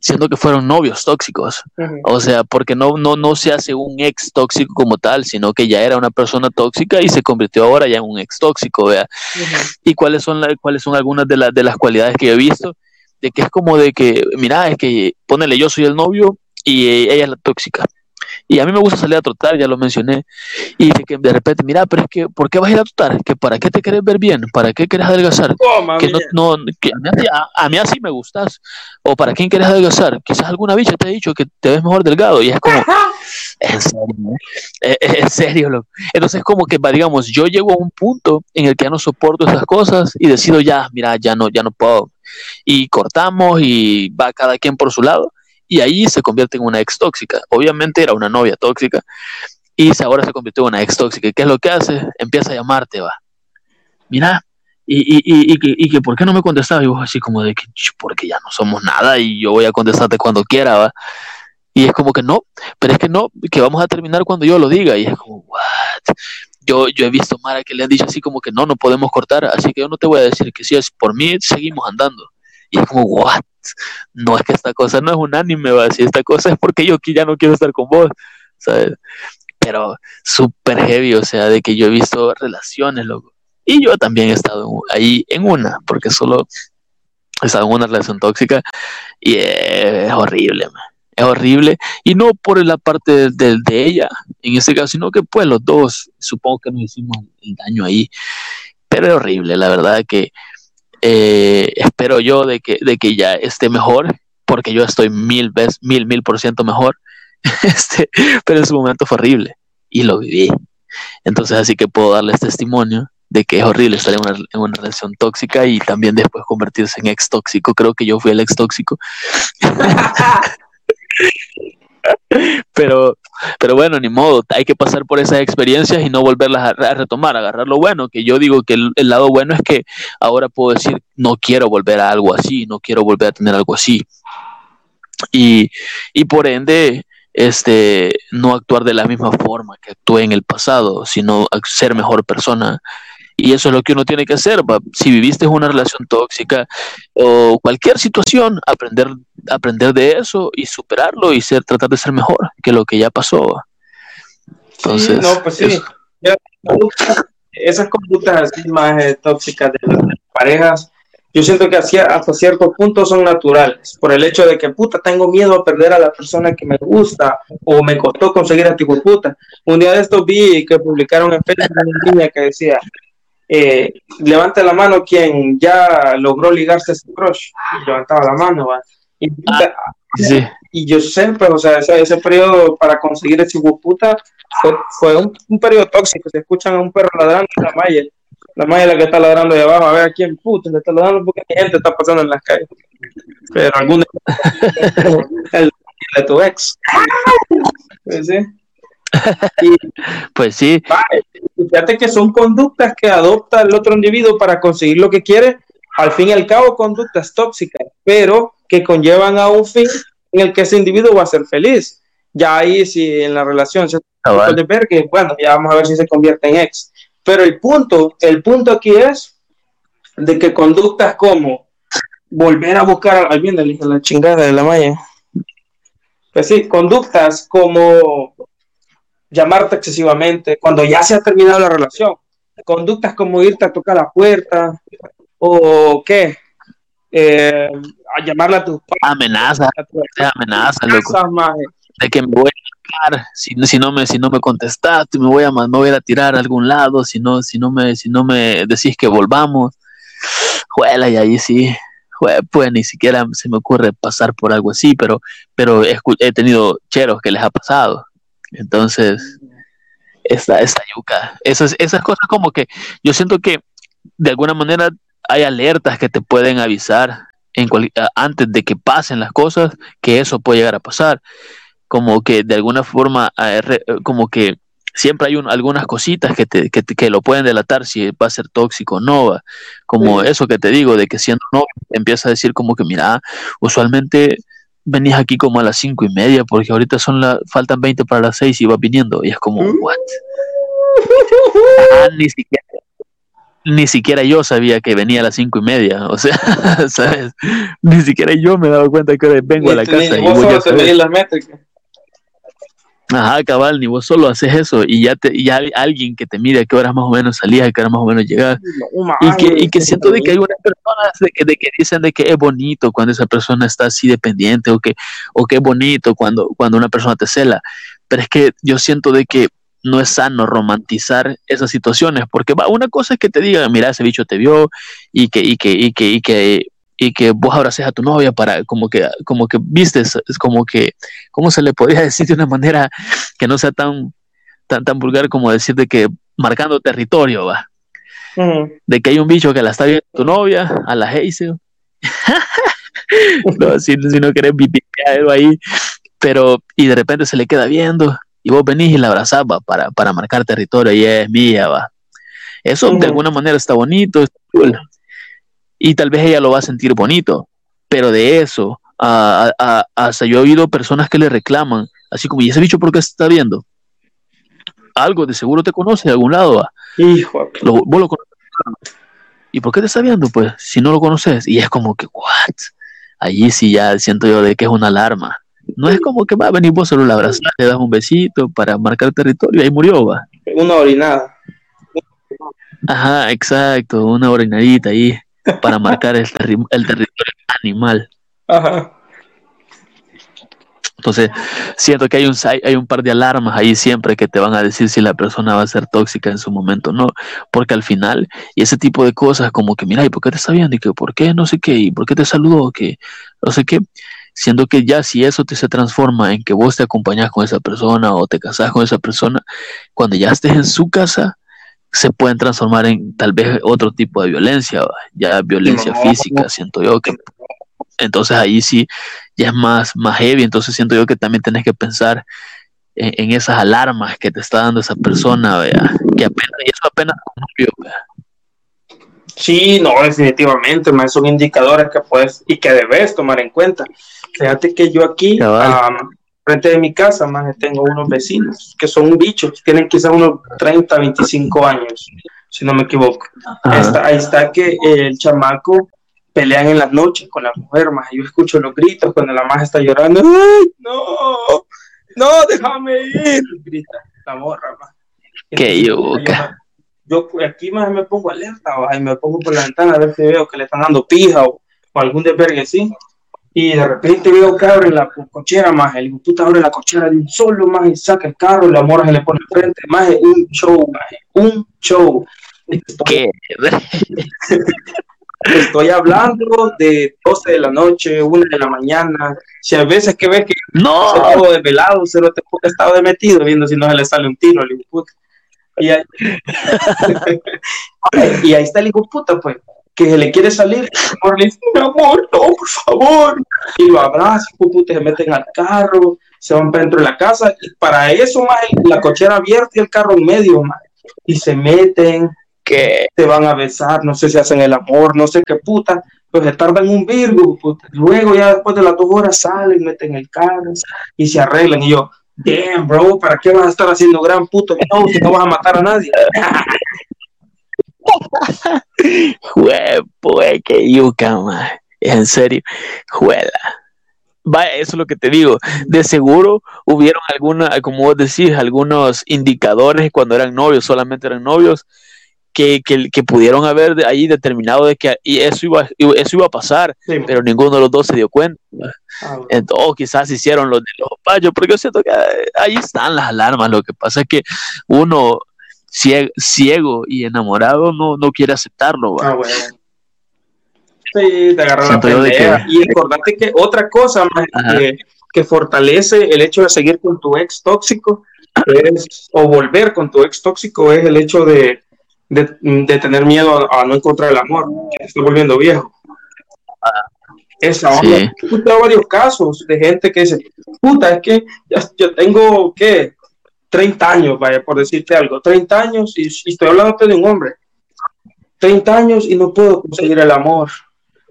siendo que fueron novios tóxicos. O sea, porque no, no, no se hace un ex tóxico como tal, sino que ya era una persona tóxica y se convirtió ahora ya en un ex tóxico, vea. ¿Y cuáles son, la, cuáles son algunas de, las de las cualidades que he visto? De que es como de que, mira, es que ponele yo soy el novio y ella es la tóxica. Y a mí me gusta salir a trotar, ya lo mencioné. Y de que de repente, mira, pero es que, ¿por qué vas a ir a trotar? ¿Que ¿Para qué te querés ver bien? ¿Para qué querés adelgazar? que no, no que a, mí, así me gustas. ¿O para quién querés adelgazar? Quizás alguna bicha te ha dicho que te ves mejor delgado. Y es como, en serio, ¿eh? en serio. Loco. Entonces, como que, digamos, yo llego a un punto en el que ya no soporto esas cosas y decido ya, mira, ya no, ya no puedo. Y cortamos y va cada quien por su lado y ahí se convierte en una ex tóxica. Obviamente era una novia tóxica y ahora se convirtió en una ex tóxica. ¿Qué es lo que hace? Empieza a llamarte, va. Mira, y, y, y, que, y que, ¿por qué no me contestabas? Y vos así como de que, porque ya no somos nada y yo voy a contestarte cuando quiera, va. Y es como que no, pero es que no, que vamos a terminar cuando yo lo diga. Y es como, what? Yo, yo he visto Mara que le han dicho así como que no, no podemos cortar, así que yo no te voy a decir que si es por mí, seguimos andando. Y es como, what? No es que esta cosa no es un anime, va, si esta cosa es porque yo aquí ya no quiero estar con vos, ¿sabes? Pero súper heavy, o sea, de que yo he visto relaciones, loco. Y yo también he estado ahí en una, porque solo he estado en una relación tóxica y es horrible, es horrible. Y no por la parte de, de, ella, en ese caso, sino que pues los dos, supongo que nos hicimos el daño ahí. Pero es horrible, la verdad que eh, espero yo de que, de que ya esté mejor, porque yo estoy mil veces, mil, mil por ciento mejor. [LAUGHS] este, pero en su momento fue horrible y lo viví. Entonces, así que puedo darles testimonio de que es horrible estar en una, en una relación tóxica y también después convertirse en ex tóxico. Creo que yo fui el ex tóxico. [LAUGHS] [LAUGHS] pero, pero bueno, ni modo, hay que pasar por esas experiencias y no volverlas a, retomar, agarrar lo bueno, que yo digo que el, lado bueno es que ahora puedo decir, no quiero volver a algo así, no quiero volver a tener algo así. Y, y por ende, este, no actuar de la misma forma que actué en el pasado, sino ser mejor persona y eso es lo que uno tiene que hacer. Si viviste una relación tóxica o cualquier situación, aprender, aprender de eso y superarlo y ser, tratar de ser mejor que lo que ya pasó. Entonces, sí, no, pues sí. eso- Ya, esas conductas así más eh, tóxicas de las parejas, yo siento que hacia- hasta cierto punto son naturales, por el hecho de que puta tengo miedo a perder a la persona que me gusta o me costó conseguir a tipo puta. Un día de estos vi que publicaron en Facebook una niña que decía eh, levanta la mano quien ya logró ligarse a su crush y levantaba la mano ¿va? y, puta, sí, y yo sé, pues, o sea, ese, ese periodo para conseguir ese puta fue, fue un, un periodo tóxico. Se escuchan a un perro ladrando en la malla. La malla es la que está ladrando de abajo, a ver a quién puta le está ladrando porque mi gente está pasando en las calles. Pero algún [LAUGHS] el de tu ex. Pues, sí. Y [LAUGHS] pues sí, fíjate que son conductas que adopta el otro individuo para conseguir lo que quiere, al fin y al cabo conductas tóxicas, pero que conllevan a un fin en el que ese individuo va a ser feliz. Ya ahí si en la relación se cabal. puede ver que, bueno, ya vamos a ver si se convierte en ex. Pero el punto, el punto aquí es de que conductas como volver a buscar al bien de la chingada de la malla. Pues sí, conductas como llamarte excesivamente cuando ya se ha terminado la relación. Conductas como irte a tocar la puerta o qué, eh, a llamarle a tus amenaza, a tu amenaza, de que me voy a marcar, si, no- si no me si no me contestaste, me voy a me voy a ir a tirar a algún lado, si no si no me si no me decís que volvamos. Juela, y ahí sí. Pues ni siquiera se me ocurre pasar por algo así, pero pero he tenido cheros que les ha pasado. Entonces, esta, esta yuca, esas, esas cosas como que yo siento que de alguna manera hay alertas que te pueden avisar en cual- antes de que pasen las cosas, que eso puede llegar a pasar como que de alguna forma, como que siempre hay un- algunas cositas que, te, que, que lo pueden delatar si va a ser tóxico o no, va. como Sí. eso que te digo, de que siendo no, empieza a decir como que, mira, usualmente venís aquí como a las cinco y media, porque ahorita son la, faltan 20 para las seis y vas viniendo, y es como, Mm. what? Ah, ni siquiera, ni siquiera yo sabía que venía a las cinco y media, o sea, [LAUGHS] ¿sabes? Ni siquiera yo me daba cuenta que vengo a la casa y voy a las métricas. Ajá, cabal, ni vos solo haces eso y ya te, ya hay alguien que te mire a qué horas más o menos salías, a qué horas más o menos llegas. Y que, y que siento de que hay unas personas de que, de que dicen de que es bonito cuando esa persona está así dependiente o que, o que es bonito cuando, cuando una persona te cela. Pero es que yo siento de que no es sano romantizar esas situaciones, porque va, una cosa es que te digan, mira, ese bicho te vio y que, y que, y que, y que, y que vos abraces a tu novia para como que, como que vistes, es como que, ¿cómo se le podría [LAUGHS] decir de una manera que no sea tan, tan, tan vulgar como decir de que marcando territorio, va? De que hay un bicho que la está viendo tu novia, a la Hazel. [LAUGHS] no, si, si no querés vipiar ahí, pero y de repente se le queda viendo y vos venís y la abrazás va, para, para marcar territorio y es mía, va. Eso de alguna manera está bonito, está cool. Y tal vez ella lo va a sentir bonito, pero de eso, a, a- hasta yo he oído personas que le reclaman, así como, ¿y ese bicho por qué se está viendo? Algo de seguro te conoce de algún lado, va. Hijo, Lo- vos lo conoces. ¿Y por qué te está viendo, pues, si no lo conoces? Y es como que, ¿what? Allí sí ya siento yo de que es una alarma. No es como que va a venir vos solo la abrazas, le das un besito para marcar territorio, ahí murió, va. una orinada. Ajá, exacto, una orinadita ahí para marcar el, terri- el territorio animal. Ajá. Entonces, siento que hay un, hay un par de alarmas ahí siempre que te van a decir si la persona va a ser tóxica en su momento o no, porque al final, y ese tipo de cosas como que, mira, ¿y por qué te está viendo? ¿Y que por qué no sé qué? ¿Y por qué te saludó? Que no sé qué. Siendo que ya si eso te se transforma en que vos te acompañás con esa persona o te casás con esa persona, cuando ya estés en su casa, se pueden transformar en tal vez otro tipo de violencia, ¿va? ya violencia No. física, siento yo que entonces ahí sí ya es más, más heavy, entonces siento yo que también tenés que pensar en, en esas alarmas que te está dando esa persona, vea, que apenas, y eso apenas novio, vea. Sí, no, definitivamente, man, son indicadores que puedes y que debes tomar en cuenta. Fíjate que yo aquí. Frente de mi casa, man, tengo unos vecinos que son bichos, tienen quizás unos 30, 25 años, si no me equivoco. Está- ahí está que el chamaco pelean en las noches con la mujer, más yo escucho los gritos cuando la más está llorando, ¡ay, no! ¡No, déjame ir! Grita. la morra, ma. Qué yuca. Yo, yo aquí más me pongo alerta, va, y me pongo por la ventana a ver si veo que le están dando pija o, o algún desvergue así. Y de repente veo que abren la co- cochera, más el hijo puta abre la cochera de un solo, más y saca el carro, la morra se le pone enfrente, más un show, maje, un show. Estoy, ¿Qué? [LAUGHS] estoy hablando de 12 de la noche, 1 de la mañana. Si a veces que ves que No. se desvelado, se lo te estado de metido viendo si no se le sale un tiro al hijo puta. Y ahí, [LAUGHS] y ahí está el hijo puta, pues, que se le quiere salir. Amor le dice, mi amor, no, por favor. Y lo abraza, hijo de puta, se meten al carro, se van para dentro de la casa. Y para eso, más la cochera abierta y el carro en medio, más. Y se meten, ¿Qué? se van a besar, no sé si hacen el amor, no sé qué puta, pues se tardan un virgo, puta. luego ya después de las dos horas salen, meten el carro y se arreglan y yo, damn bro, ¿para qué vas a estar haciendo gran puto show si no vas a matar a nadie? Jue, pues, qué yuca, ma. En serio, juela. Vaya, eso es lo que te digo. De seguro hubieron alguna, como vos decís, algunos indicadores cuando eran novios, solamente eran novios, que, que, que pudieron haber de- ahí determinado de que y eso iba, eso iba a pasar, Sí, pero ninguno de los dos se dio cuenta. ah. Entonces, o quizás hicieron los de los payos, porque yo siento que eh, ahí están las alarmas. Lo que pasa es que uno cie- ciego y enamorado no, no quiere aceptarlo. ¿va? Ah, bueno. Sí, te agarran la pendeja. Y acordate que otra cosa más que, que fortalece el hecho de seguir con tu ex tóxico es, o volver con tu ex tóxico es el hecho de, de, de tener miedo a, a no encontrar el amor. que Estoy volviendo viejo. Esa onda. Sí. He escuchado varios casos de gente que dice, puta, es que ya, yo tengo, ¿qué? 30 años, vaya, por decirte algo, 30 años y, estoy hablando de un hombre. 30 años y no puedo conseguir el amor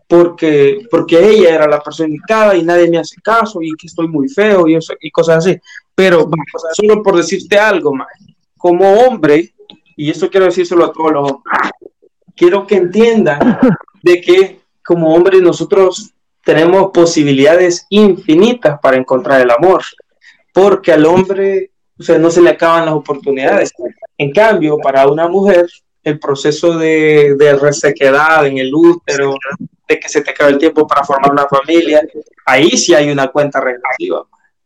porque, porque ella era la persona indicada y nadie me hace caso y que estoy muy feo y, eso- y cosas así. Pero sea, solo por decirte algo, como hombre, y esto quiero decírselo a todos los hombres, quiero que entiendan de que como hombres nosotros tenemos posibilidades infinitas para encontrar el amor, porque al hombre o sea, no se le acaban las oportunidades. En cambio, para una mujer, el proceso de, de resequedad en el útero, de que se te acabe el tiempo para formar una familia, ahí sí hay una cuenta regresiva,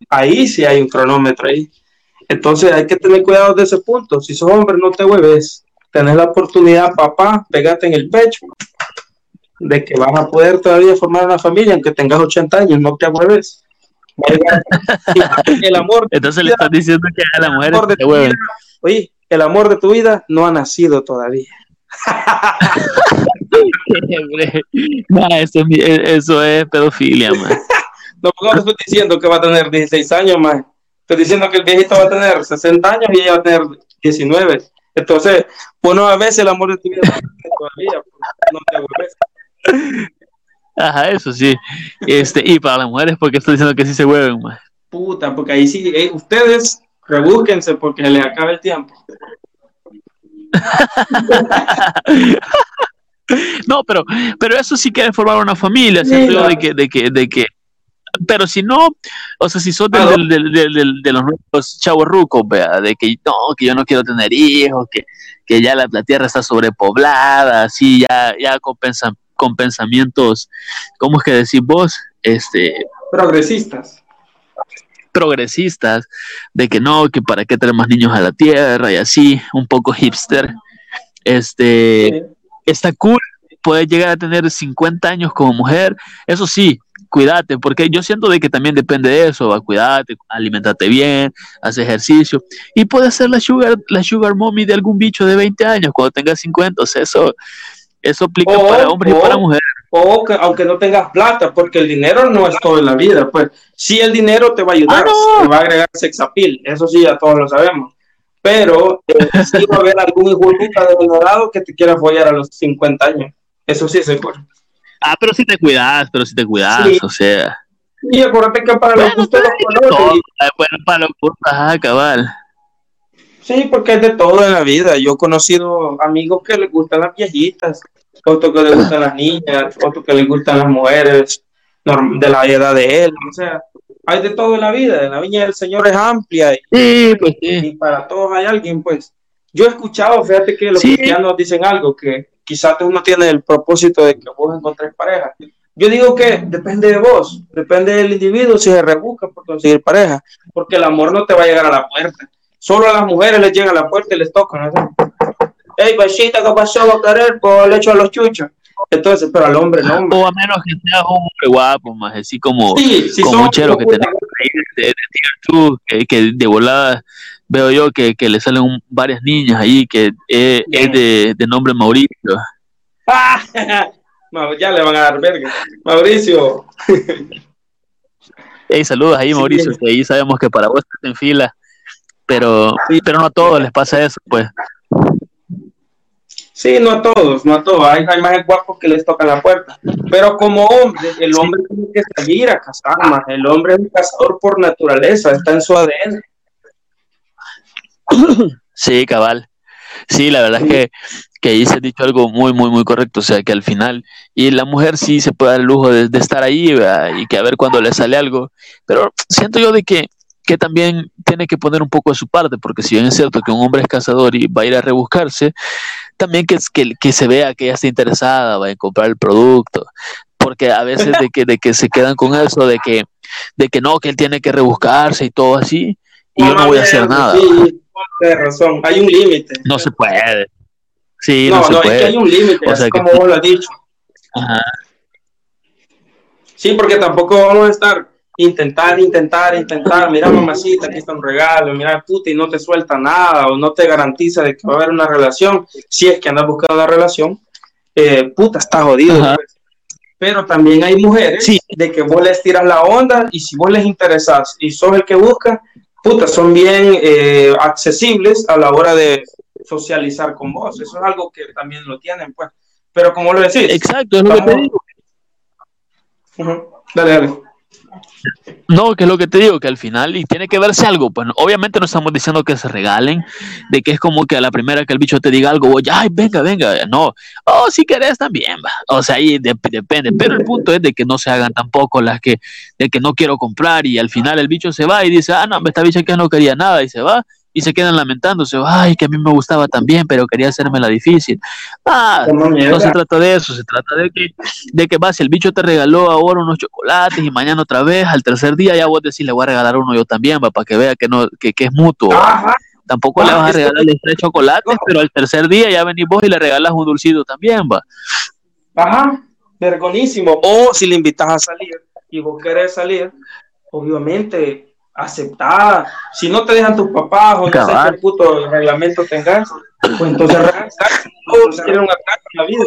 ahí sí hay un cronómetro ahí. Entonces hay que tener cuidado de ese punto. Si sos hombre, no te hueves. Tenés la oportunidad, papá, pegate en el pecho de que vas a poder todavía formar una familia aunque tengas 80 años, no te hueves. El amor Entonces le estás diciendo que a la mujer amor de se tu hueven. vida, oye, el amor de tu vida no ha nacido todavía. [LAUGHS] No, eso, es, eso es pedofilia, man. No, no estoy diciendo que va a tener 16 años más. Estoy diciendo que el viejito va a tener 60 años y ella va a tener 19. Entonces, bueno, a veces el amor de tu vida no todavía. pues, no te hueves. Ajá, eso sí. Este, y para las mujeres, porque estoy diciendo que sí se hueven, man. Puta, porque ahí sí, eh, ustedes rebúsquense porque les acaba el tiempo. [LAUGHS] No, pero, pero eso sí quiere formar una familia, Sí, de que, de que, de que, pero si no, o sea, si sos del- del- del- de los nuevos chavos rucos, vea, de que no, que yo no quiero tener hijos, que, que ya la, la tierra está sobrepoblada, así, ya, ya con, pensa- con pensamientos, ¿cómo es que decís vos? Este, Progresistas. progresistas, de que no, que para qué traer más niños a la tierra y así, un poco hipster. Este, está cool poder llegar a tener 50 años como mujer, eso sí, cuídate, porque yo siento de que también depende de eso, va, cuídate, alimentate bien, haz ejercicio, y puedes ser la sugar, la sugar mommy de algún bicho de 20 años cuando tengas 50, o sea, eso, eso aplica O- para hombres y o- para mujeres. O que, aunque no tengas plata, porque el dinero no es todo en la vida, pues sí el dinero te va a ayudar, Ah, no. te va a agregar sex appeal, eso sí ya todos lo sabemos. Pero eh, sí va a haber algún hijo de que te quiera follar a los 50 años. Eso sí es seguro. Ah, pero si te cuidas, pero si te cuidas, Sí. o sea. Y acuérdate que para los Bueno, gustos los colores, todo, y- bueno, para los gustos, ajá, cabal. Sí, porque es de todo en la vida. Yo he conocido amigos que les gustan las viejitas, otros que les gustan las niñas, otros que les gustan las mujeres de la edad de él. O sea, hay de todo en la vida, la viña del Señor es amplia y, Sí, pues sí. y para todos hay alguien, pues. Yo he escuchado, fíjate que los Sí. cristianos dicen algo, que quizás uno tiene el propósito de que vos encontres pareja. Yo digo que depende de vos, depende del individuo si se rebusca por conseguir pareja, porque el amor no te va a llegar a la puerta. Solo a las mujeres les llega a la puerta y les toca, ¿no? Hey, besita, ¿qué pasó? ¿Va a querer? Pues le echo a los chuchos. Entonces, pero al hombre no, hombre. O a menos que sea un hombre guapo, más así como, Sí, si como un chero que tenemos ahí de, de 2, que, que de volada veo yo que, que le salen un- varias niñas ahí que es, es de, de nombre Mauricio. ¡Ah! [LAUGHS] Ya le van a dar verga. Mauricio, Hey, saludos ahí, Sí. Mauricio, que ahí sabemos que para vos estás en fila, pero, Sí. pero no a todos les pasa eso, pues. Sí, no a todos, no a todos. Hay, hay más guapos que les tocan la puerta. Pero como hombre, el hombre tiene que salir a cazar más. El hombre es un cazador por naturaleza, está en su ADN. Sí, cabal. Sí, la verdad es que, que ahí se ha dicho algo muy, muy, muy correcto. O sea, que al final, y la mujer sí se puede dar el lujo de, de estar ahí ¿verdad? y que a ver cuando le sale algo. Pero siento yo de que, que también tiene que poner un poco de su parte, porque si bien es cierto que un hombre es cazador y va a ir a rebuscarse, también que, que, que se vea que ella está interesada va en comprar el producto. Porque a veces de [LAUGHS] que, de que se quedan con eso, de que, de que no, que él tiene que rebuscarse y todo así, y yo no voy a hacer nada. Sí, razón. Hay un límite. No se puede. Sí, no, no, se no, puede. es que hay un límite, O que- como vos lo has dicho. Ajá. Sí, porque tampoco vamos a estar intentar, intentar, intentar. Mira, mamacita, aquí está un regalo. Mira, puta, y no te suelta nada o no te garantiza de que va a haber una relación. Si es que andas buscando una relación, eh, puta, está jodido. Pues. Pero también hay mujeres Sí. de que vos les tiras la onda y si vos les interesas y sos el que busca, puta, son bien eh, accesibles a la hora de socializar con vos. Eso es algo que también lo tienen, pues. Pero como lo decís, Exacto, es lo que te digo. Dale, dale. No, que es lo que te digo, que al final, y tiene que verse algo, pues obviamente no estamos diciendo que se regalen, de que es como que a la primera que el bicho te diga algo, vos, ay, venga, venga, no, oh, si querés también, va, o sea, ahí dep- depende, pero el punto es de que no se hagan tampoco las que, de que no quiero comprar, y al final el bicho se va y dice, ah, no, esta bicha que no quería nada, y se va, y se quedan lamentándose, ay, que a mí me gustaba también, pero quería hacerme la difícil, ah, No se trata de eso, se trata de que, de que va, si el bicho te regaló ahora unos chocolates y mañana otra vez, al tercer día ya vos decís, le voy a regalar uno yo también, va, para que vea que no, que, que es mutuo. Ajá. Tampoco ah, le vas a regalarle tres chocolates, pero al tercer día ya venís vos y le regalas un dulcito también, va. Ajá, vergonísimo. O si le invitas a salir y vos querés salir, obviamente aceptada. Si no te dejan tus papás o no sé qué puto reglamento tengas, pues entonces. Todos quieren un ataque en la vida.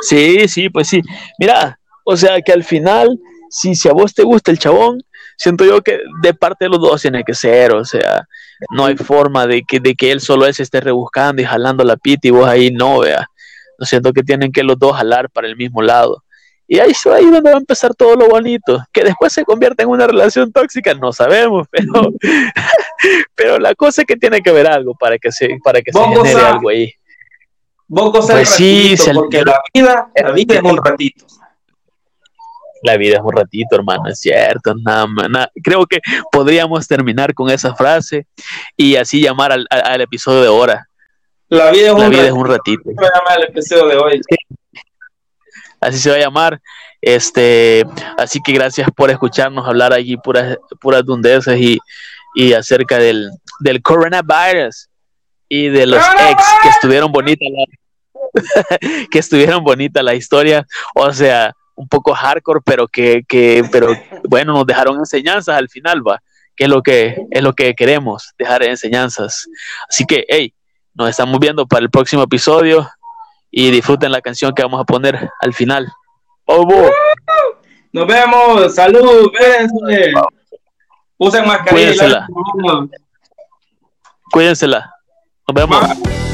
Sí, sí, pues sí. Mira, o sea que al final, si, si a vos te gusta el chabón, siento yo que de parte de los dos tiene que ser, o sea, no hay forma de que, de que él solo él se esté rebuscando y jalando la pita y vos ahí no, vea. No siento que tienen que los dos jalar para el mismo lado. Y ahí va ahí donde va a empezar todo lo bonito. Que después se convierta en una relación tóxica, no sabemos, pero, [LAUGHS] pero la cosa es que tiene que haber algo para que se, para que se genere algo ahí. Vos gozás Pues el sí, porque la vida, la vida es un ratito. La vida es un ratito, hermano, es cierto. Nada, nada. Creo que podríamos terminar con esa frase y así llamar al, al- al episodio de hora. La vida es La un vida es ratito. un ratito. Se llama el episodio de hoy. Así se va a llamar. Este, así que gracias por escucharnos hablar allí puras, puras dundeces y, y acerca del, del coronavirus y de los ex que estuvieron bonitas la, [LAUGHS] que estuvieron bonitas la historia. O sea, un poco hardcore, pero que, que, pero bueno, nos dejaron enseñanzas al final, va, que es lo que es lo que queremos, dejar enseñanzas. Así que, hey, nos estamos viendo para el próximo episodio y disfruten la canción que vamos a poner al final. ¡Obo! Nos vemos. Salud. Véanse. Usen mascarilla. Cuídensela. Cuídensela. Nos vemos.